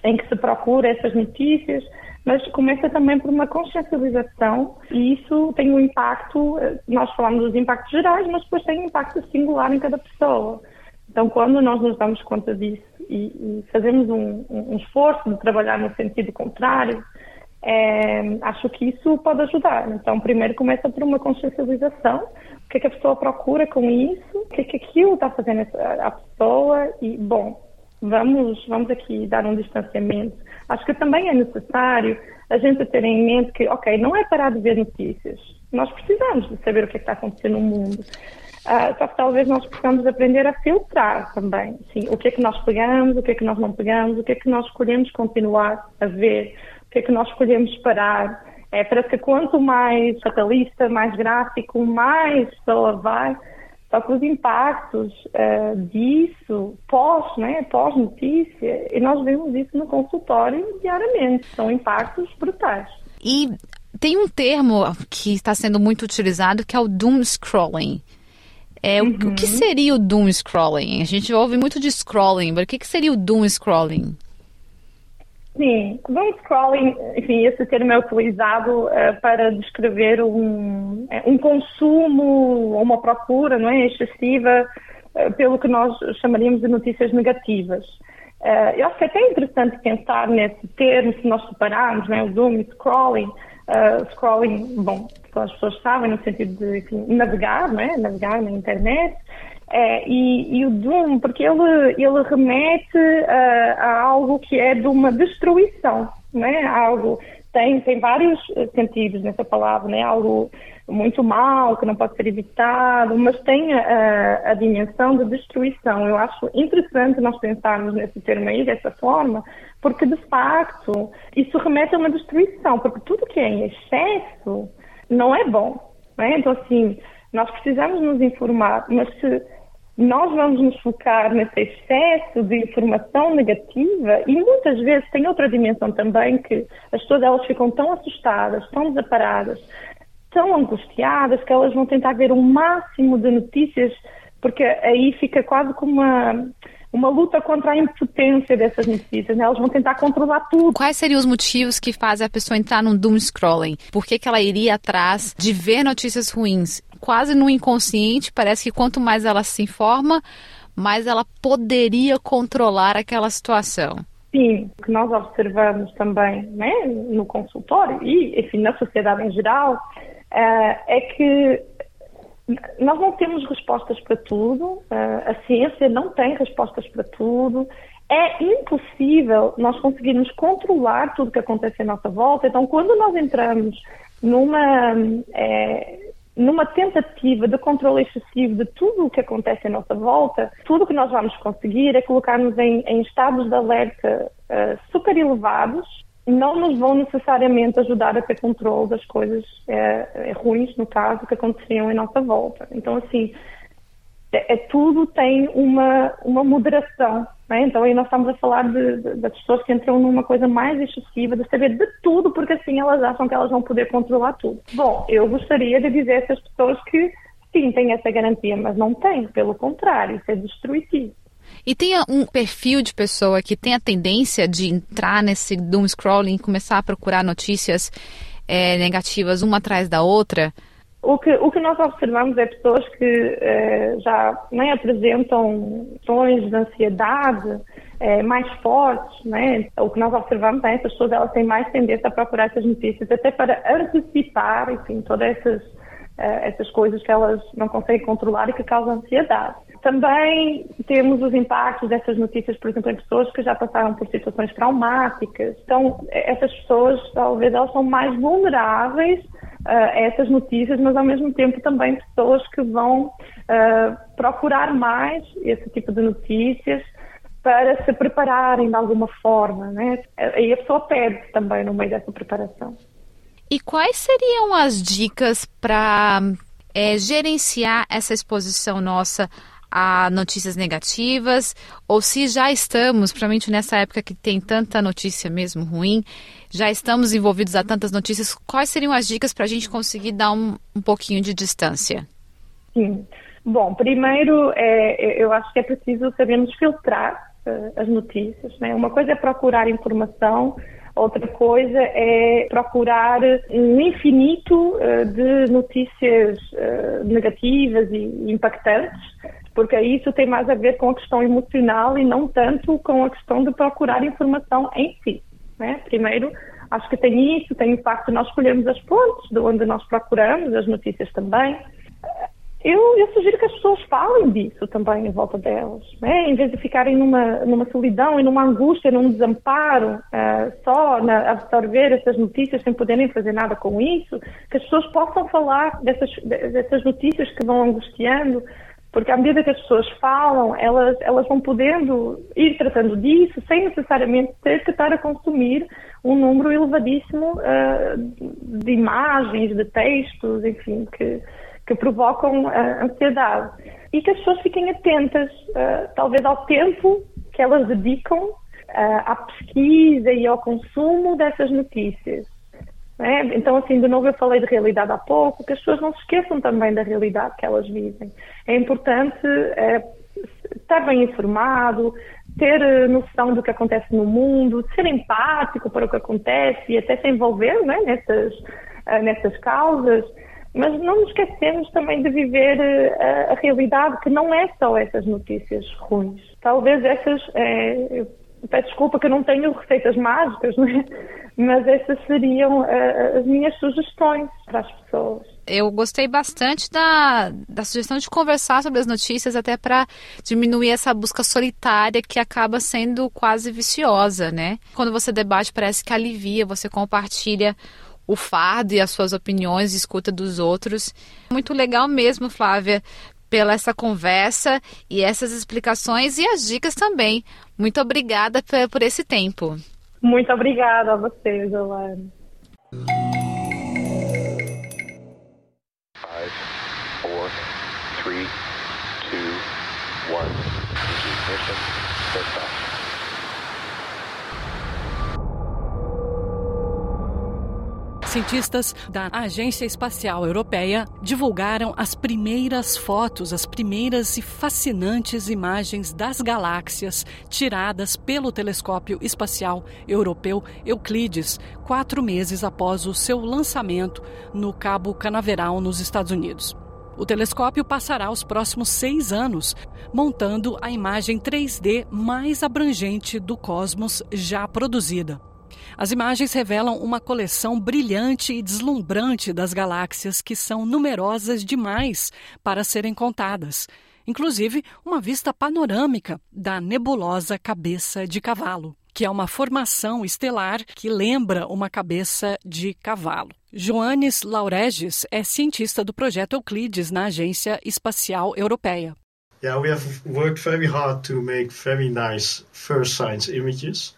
em que se procura essas notícias, mas começa também por uma consciencialização e isso tem um impacto, eh, nós falamos dos impactos gerais, mas depois tem um impacto singular em cada pessoa. Então, quando nós nos damos conta disso e, e fazemos um, um esforço de trabalhar no sentido contrário, é, acho que isso pode ajudar. Então, primeiro começa por uma consciencialização, o que é que a pessoa procura com isso, o que é que aquilo está fazendo a pessoa e, bom, vamos, vamos aqui dar um distanciamento. Acho que também é necessário a gente ter em mente que, ok, não é parar de ver notícias. Nós precisamos de saber o que, é que está acontecendo no mundo. Uh, só que talvez nós possamos aprender a filtrar também. Sim, o que é que nós pegamos, o que é que nós não pegamos, o que é que nós escolhemos continuar a ver o que é que nós escolhemos parar. É, parece que quanto mais fatalista, mais gráfico, mais pessoa vai, Só que os impactos uh, disso, pós, né, pós-notícia, e nós vemos isso no consultório diariamente, são impactos brutais. E tem um termo que está sendo muito utilizado que é o doom scrolling. É, uhum. o, o, que uhum. seria o doom scrolling? A gente ouve muito de scrolling, mas o que, que seria o doom scrolling? Sim, doom scrolling, enfim, esse termo é utilizado uh, para descrever um, é, um consumo ou uma procura não é, excessiva uh, pelo que nós chamaríamos de notícias negativas. Uh, eu acho que é até interessante pensar nesse termo, se nós separarmos é, o doom scrolling, scrolling, bom, as pessoas sabem, no sentido de enfim, navegar, não é? navegar na internet, é, e, e, o Doom, porque ele, ele remete a, a, algo que é de uma destruição, né? algo tem, tem vários sentidos nessa palavra, né? algo muito mal, que não pode ser evitado, mas tem a, a, dimensão de destruição. Eu acho interessante nós pensarmos nesse termo aí, dessa forma, porque de facto isso remete a uma destruição, porque tudo que é em excesso não é bom. Né? Então, assim, nós precisamos nos informar, mas se nós vamos nos focar nesse excesso de informação negativa e muitas vezes tem outra dimensão também que as pessoas elas ficam tão assustadas, tão desaparadas, tão angustiadas que elas vão tentar ver o máximo de notícias porque aí fica quase como uma uma luta contra a impotência dessas notícias, né? Elas vão tentar controlar tudo. Quais seriam os motivos que fazem a pessoa entrar num doom scrolling? Por que, que ela iria atrás de ver notícias ruins? Quase no inconsciente, parece que quanto mais ela se informa, mais ela poderia controlar aquela situação. Sim, o que nós observamos também né, no consultório e, enfim, na sociedade em geral, uh, é que nós não temos respostas para tudo, uh, a ciência não tem respostas para tudo, é impossível nós conseguirmos controlar tudo que acontece à nossa volta. Então, quando nós entramos numa é, numa tentativa de controle excessivo de tudo o que acontece à nossa volta, tudo o que nós vamos conseguir é colocar-nos em, em, estados de alerta uh, super elevados, não nos vão necessariamente ajudar a ter controle das coisas uh, ruins, no caso, que aconteciam em nossa volta. Então, assim, é, é tudo tem uma, uma moderação né? Então aí nós estamos a falar de, de, das pessoas que entram numa coisa mais excessiva, de saber de tudo, porque assim elas acham que elas vão poder controlar tudo. Bom, eu gostaria de dizer a essas pessoas que sim, têm essa garantia, mas não têm, pelo contrário, isso é destrutivo. E tem um perfil de pessoa que tem a tendência de entrar nesse doom scrolling começar a procurar notícias é, negativas uma atrás da outra? O que, o que nós observamos é pessoas que eh, já nem apresentam tons de ansiedade eh, mais fortes, né? O que nós observamos é que essas pessoas elas têm mais tendência a procurar essas notícias, até para antecipar, enfim, todas essas, eh, essas coisas que elas não conseguem controlar e que causam ansiedade. Também temos os impactos dessas notícias, por exemplo, em pessoas que já passaram por situações traumáticas. Então, essas pessoas, talvez, elas são mais vulneráveis uh, essas notícias, mas ao mesmo tempo também pessoas que vão uh, procurar mais esse tipo de notícias para se prepararem de alguma forma, né? E a pessoa pede também no meio dessa preparação. E quais seriam as dicas para é, gerenciar essa exposição nossa a notícias negativas, ou se já estamos, principalmente nessa época que tem tanta notícia mesmo ruim, já estamos envolvidos a tantas notícias, quais seriam as dicas para a gente conseguir dar um, um pouquinho de distância? Sim. Bom, primeiro, é, eu acho que é preciso sabermos filtrar uh, as notícias. Né? Uma coisa é procurar informação, outra coisa é procurar um infinito uh, de notícias uh, negativas e impactantes porque isso tem mais a ver com a questão emocional e não tanto com a questão de procurar informação em si. Né? Primeiro, acho que tem isso, tem o facto de nós escolhermos as fontes de onde nós procuramos, as notícias também. Eu, eu, sugiro que as pessoas falem disso também em volta delas, né? em vez de ficarem numa, numa solidão e numa angústia, num desamparo, uh, só na, absorver essas notícias sem poderem fazer nada com isso, que as pessoas possam falar dessas, dessas notícias que vão angustiando, porque à medida que as pessoas falam, elas, elas vão podendo ir tratando disso sem necessariamente ter que estar a consumir um número elevadíssimo uh, de imagens, de textos, enfim, que, que provocam uh, ansiedade. E que as pessoas fiquem atentas, uh, talvez, ao tempo que elas dedicam à pesquisa e ao consumo dessas notícias. É? Então, assim, de novo, eu falei de realidade há pouco, que as pessoas não se esqueçam também da realidade que elas vivem. É importante estar bem informado, ter noção do que acontece no mundo, ser empático para o que acontece e até se envolver né, nessas, nessas causas mas não nos esquecemos também de viver a, a, realidade, que não é só essas notícias ruins. Talvez essas, é, peço desculpa que eu não tenho receitas mágicas, [LAUGHS] né? Mas essas seriam as minhas sugestões para as pessoas. Eu gostei bastante da, da sugestão de conversar sobre as notícias, até para diminuir essa busca solitária que acaba sendo quase viciosa, né? Quando você debate, parece que alivia, você compartilha o fardo e as suas opiniões, escuta dos outros. Muito legal mesmo, Flávia, pela essa conversa e essas explicações e as dicas também. Muito obrigada por esse tempo. Muito obrigada a você, Giovanni. Five, four, three, two, one. Ignition. Cientistas da Agência Espacial Europeia divulgaram as primeiras fotos, as primeiras e fascinantes imagens das galáxias tiradas pelo telescópio espacial europeu Euclides, quatro meses após o seu lançamento no Cabo Canaveral, nos Estados Unidos. O telescópio passará os próximos seis anos montando a imagem 3D mais abrangente do cosmos já produzida. As imagens revelam uma coleção brilhante e deslumbrante das galáxias que são numerosas demais para serem contadas, inclusive uma vista panorâmica da nebulosa Cabeça de Cavalo, que é uma formação estelar que lembra uma cabeça de cavalo. Joanes Lauregis é cientista do projeto Euclides na Agência Espacial Europeia. Yeah, we have worked very hard to make very nice first science images.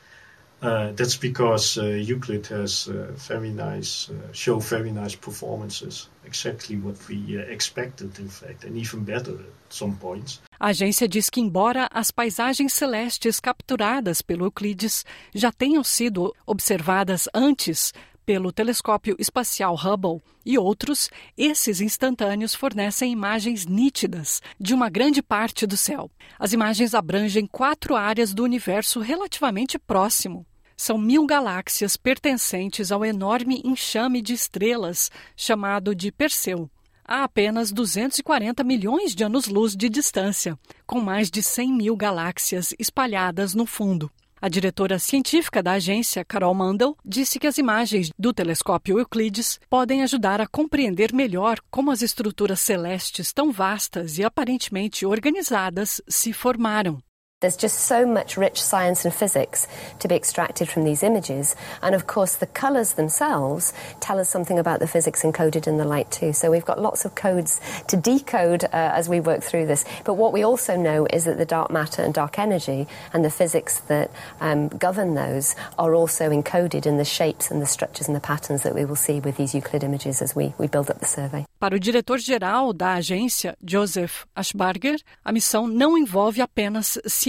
Uh, that's because uh, Euclid has uh, very nice, uh, show very nice performances. Exactly what we uh, expected, in fact, and even better at some points. A agência diz que, embora as paisagens celestes capturadas pelo Euclides já tenham sido observadas antes pelo telescópio espacial Hubble e outros, esses instantâneos fornecem imagens nítidas de uma grande parte do céu. As imagens abrangem quatro áreas do universo relativamente próximo. São mil galáxias pertencentes ao enorme enxame de estrelas chamado de Perseu a apenas 240 milhões de anos-luz de distância, com mais de 100 mil galáxias espalhadas no fundo. A diretora científica da agência, Carol Mandel, disse que as imagens do telescópio Euclides podem ajudar a compreender melhor como as estruturas celestes tão vastas e aparentemente organizadas se formaram. There's just so much rich science and physics to be extracted from these images. And of course, the colours themselves tell us something about the physics encoded in the light, too. So we've got lots of codes to decode uh, as we work through this. But what we also know is that the dark matter and dark energy and the physics that um, govern those are also encoded in the shapes and the structures and the patterns that we will see with these Euclid images as we, we build up the survey. Para o diretor-geral da agência, Joseph Ashbarger, a missão não envolve apenas ciência.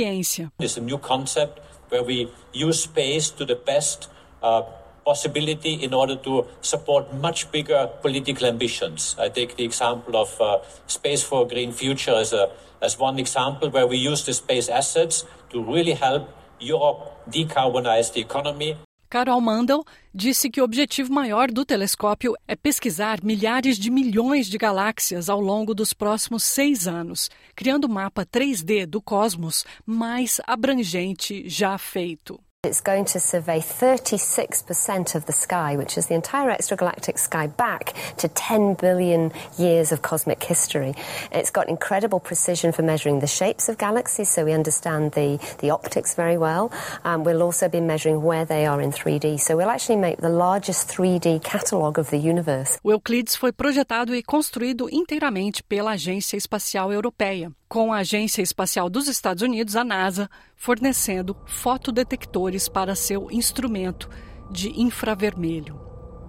It's a new concept where we use space to the best uh, possibility in order to support much bigger political ambitions. I take the example of uh, Space for a Green Future as, a, as one example where we use the space assets to really help Europe decarbonize the economy Carol Mandel disse que o objetivo maior do telescópio é pesquisar milhares de milhões de galáxias ao longo dos próximos seis anos, criando o mapa 3D do cosmos mais abrangente já feito. It's going to survey 36% of the sky, which is the entire extragalactic sky, back to 10 billion years of cosmic history. It's got incredible precision for measuring the shapes of galaxies, so we understand the, the optics very well. Um, we'll also be measuring where they are in 3D, so we'll actually make the largest 3D catalogue of the universe. O Euclides foi projetado e construído inteiramente pela Agência Espacial Europeia com a Agência Espacial dos Estados Unidos, a NASA, fornecendo fotodetectores para seu instrumento de infravermelho.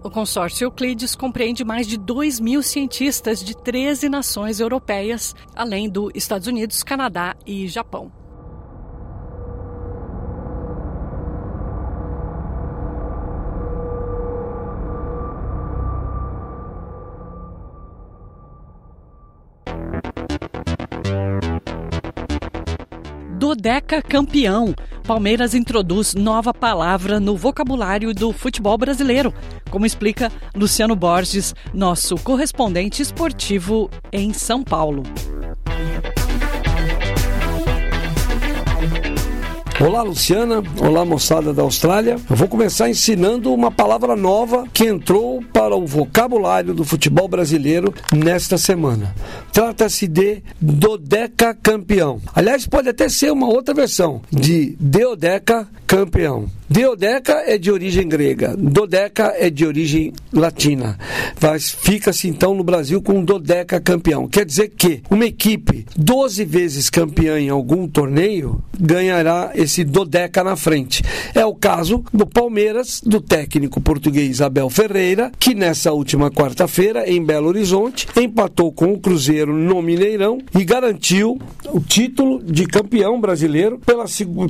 O consórcio Euclides compreende mais de 2 mil cientistas de 13 nações europeias, além dos Estados Unidos, Canadá e Japão. Dodeca campeão. Palmeiras introduz nova palavra no vocabulário do futebol brasileiro, como explica Luciano Borges, nosso correspondente esportivo em São Paulo. Olá, Luciana. Olá, moçada da Austrália. Eu vou começar ensinando uma palavra nova que entrou para o vocabulário do futebol brasileiro nesta semana. Trata-se de dodeca campeão. Aliás, pode até ser uma outra versão de deodeca campeão. Deodeca é de origem grega, dodeca é de origem latina. Fica-se então no Brasil com dodeca campeão. Quer dizer que uma equipe 12 vezes campeã em algum torneio ganhará esse dodeca na frente. É o caso do Palmeiras, do técnico português Abel Ferreira, que nessa última quarta-feira, em Belo Horizonte, empatou com o Cruzeiro no Mineirão e garantiu o título de campeão brasileiro pela,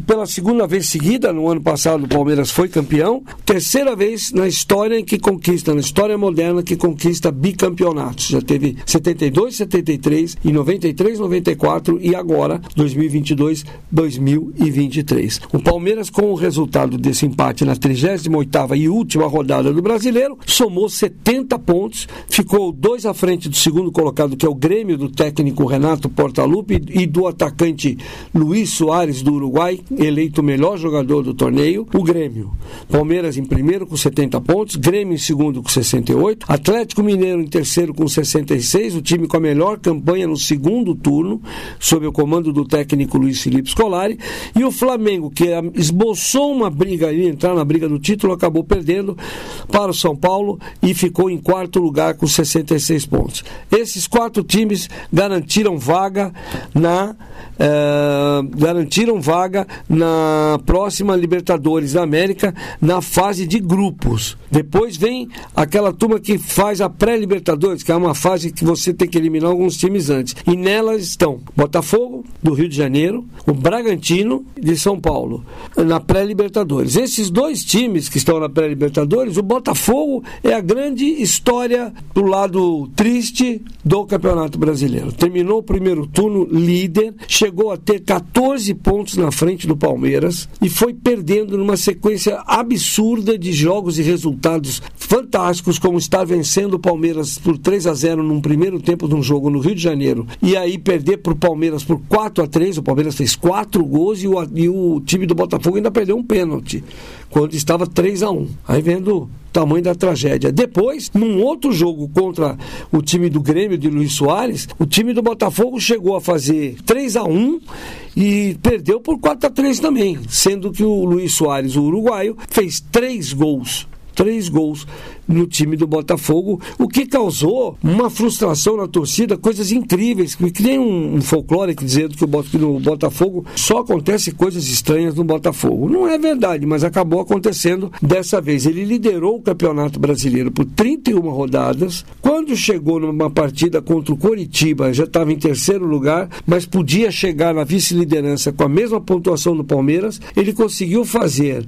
pela segunda vez seguida. No ano passado, Palmeiras foi campeão, terceira vez na história em que conquista, na história moderna, que conquista bicampeonatos. Já teve 72, 73 e 93, 94 e agora 2022, 2023. O Palmeiras, com o resultado desse empate na 38ª e última rodada do Brasileiro, somou 70 pontos, ficou dois à frente do segundo colocado, que é o Grêmio do técnico Renato Portaluppi e do atacante Luiz Soares do Uruguai, eleito o melhor jogador do torneio. O Grêmio. Palmeiras em primeiro com 70 pontos, Grêmio em segundo com 68, Atlético Mineiro em terceiro com 66, o time com a melhor campanha no segundo turno, sob o comando do técnico Luiz Felipe Scolari, e o Flamengo, que esboçou uma briga ali, entrar na briga do título, acabou perdendo para o São Paulo e ficou em quarto lugar com 66 pontos. Esses quatro times garantiram vaga na uh, garantiram vaga na próxima Libertadores da América na fase de grupos. Depois vem aquela turma que faz a pré-Libertadores, que é uma fase que você tem que eliminar alguns times antes. E nelas estão Botafogo, do Rio de Janeiro, o Bragantino, de São Paulo, na pré-Libertadores. Esses dois times que estão na pré-Libertadores, o Botafogo é a grande história do lado triste do Campeonato Brasileiro. Terminou o primeiro turno líder, chegou a ter 14 pontos na frente do Palmeiras e foi perdendo numa sequência absurda de jogos e resultados fantásticos, como estar vencendo o Palmeiras por 3 a 0 num primeiro tempo de um jogo no Rio de Janeiro, e aí perder para o Palmeiras por 4 a 3 o Palmeiras fez 4 gols e o, e o time do Botafogo ainda perdeu um pênalti, quando estava 3 a 1 Aí vendo tamanho da tragédia. Depois, num outro jogo contra o time do Grêmio de Luiz Soares, o time do Botafogo chegou a fazer 3 a 1 e perdeu por 4 a 3 também, sendo que o Luiz Soares, o uruguaio, fez três gols três gols no time do Botafogo, o que causou uma frustração na torcida, coisas incríveis, que nem um, um folclore dizendo que, o, que no Botafogo só acontece coisas estranhas no Botafogo. Não é verdade, mas acabou acontecendo dessa vez. Ele liderou o Campeonato Brasileiro por 31 rodadas. Quando chegou numa partida contra o Coritiba, já estava em terceiro lugar, mas podia chegar na vice-liderança com a mesma pontuação do Palmeiras. Ele conseguiu fazer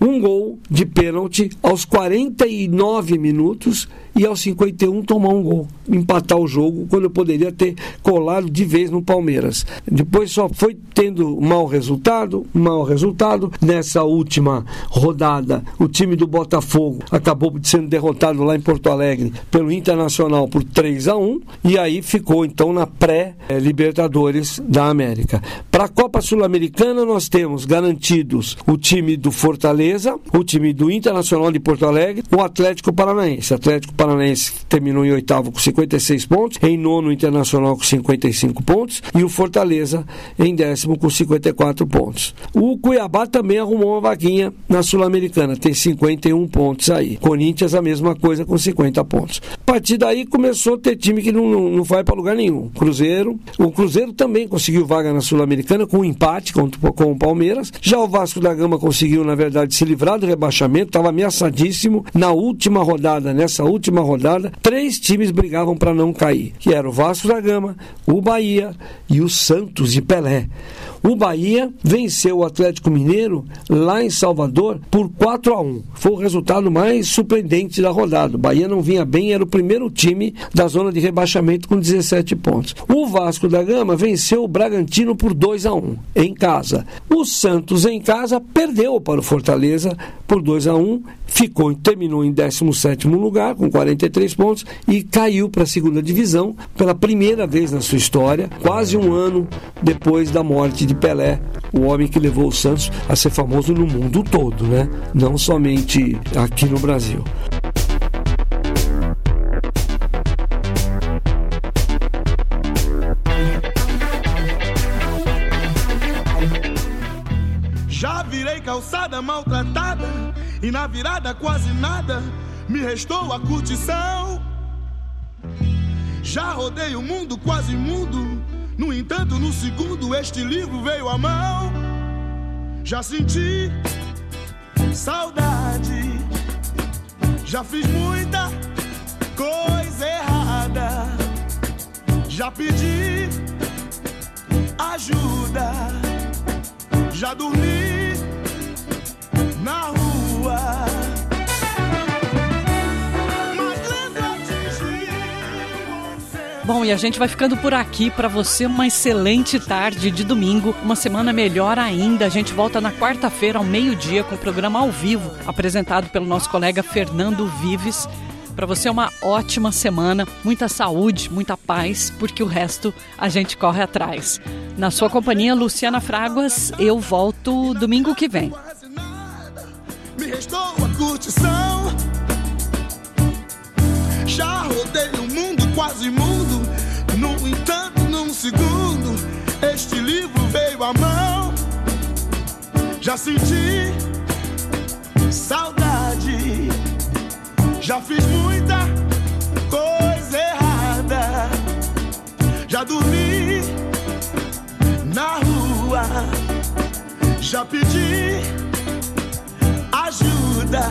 um gol de pênalti aos 49 minutos e aos 51 tomar um gol, empatar o jogo, quando poderia ter colado de vez no Palmeiras. Depois só foi tendo mau resultado, mau resultado. Nessa última rodada, o time do Botafogo acabou sendo derrotado lá em Porto Alegre pelo Internacional por 3 a 1 e aí ficou então na pré-Libertadores da América. Para a Copa Sul-Americana, nós temos garantidos o time do Fortaleza, o time do Internacional de Porto Alegre, o Atlético Paranaense. Atlético Paranaense terminou em oitavo com 56 pontos, em nono o Internacional com 55 pontos e o Fortaleza em décimo com 54 pontos. O Cuiabá também arrumou uma vaguinha na Sul-Americana, tem 51 pontos aí. Corinthians a mesma coisa com 50 pontos. A partir daí começou a ter time que não, não, não vai para lugar nenhum. Cruzeiro, o Cruzeiro também conseguiu vaga na Sul-Americana com um empate com, com o Palmeiras. Já o Vasco da Gama conseguiu, na verdade, se livrar do rebaixamento, estava ameaçadíssimo. Na última rodada, nessa última rodada, três times brigavam para não cair, que era o Vasco da Gama, o Bahia e o Santos de Pelé. O Bahia venceu o Atlético Mineiro lá em Salvador por 4 a 1. Foi o resultado mais surpreendente da rodada. O Bahia não vinha bem, era o primeiro time da zona de rebaixamento com 17 pontos. O Vasco da Gama venceu o Bragantino por 2 a 1 em casa. O Santos em casa perdeu para o Fortaleza por 2 a 1, ficou terminou em 17º lugar com 43 pontos e caiu para a segunda divisão pela primeira vez na sua história, quase um ano depois da morte de Pelé, o homem que levou o Santos a ser famoso no mundo todo, né? Não somente aqui no Brasil. Já virei calçada maltratada e na virada quase nada me restou a curtição. Já rodei o mundo quase mudo no entanto, no segundo este livro veio à mão. Já senti saudade. Já fiz muita coisa errada. Já pedi ajuda. Já dormi na rua. Bom, e a gente vai ficando por aqui. Para você, uma excelente tarde de domingo, uma semana melhor ainda. A gente volta na quarta-feira, ao meio-dia, com o programa ao vivo, apresentado pelo nosso colega Fernando Vives. Para você, uma ótima semana, muita saúde, muita paz, porque o resto a gente corre atrás. Na sua companhia, Luciana Fraguas, eu volto domingo que vem. Me restou a curtição. Já rodei o mundo, quase mundo. No entanto, num segundo, este livro veio à mão. Já senti saudade. Já fiz muita coisa errada. Já dormi na rua. Já pedi ajuda.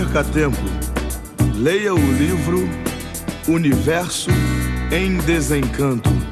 Perca tempo. Leia o livro Universo em Desencanto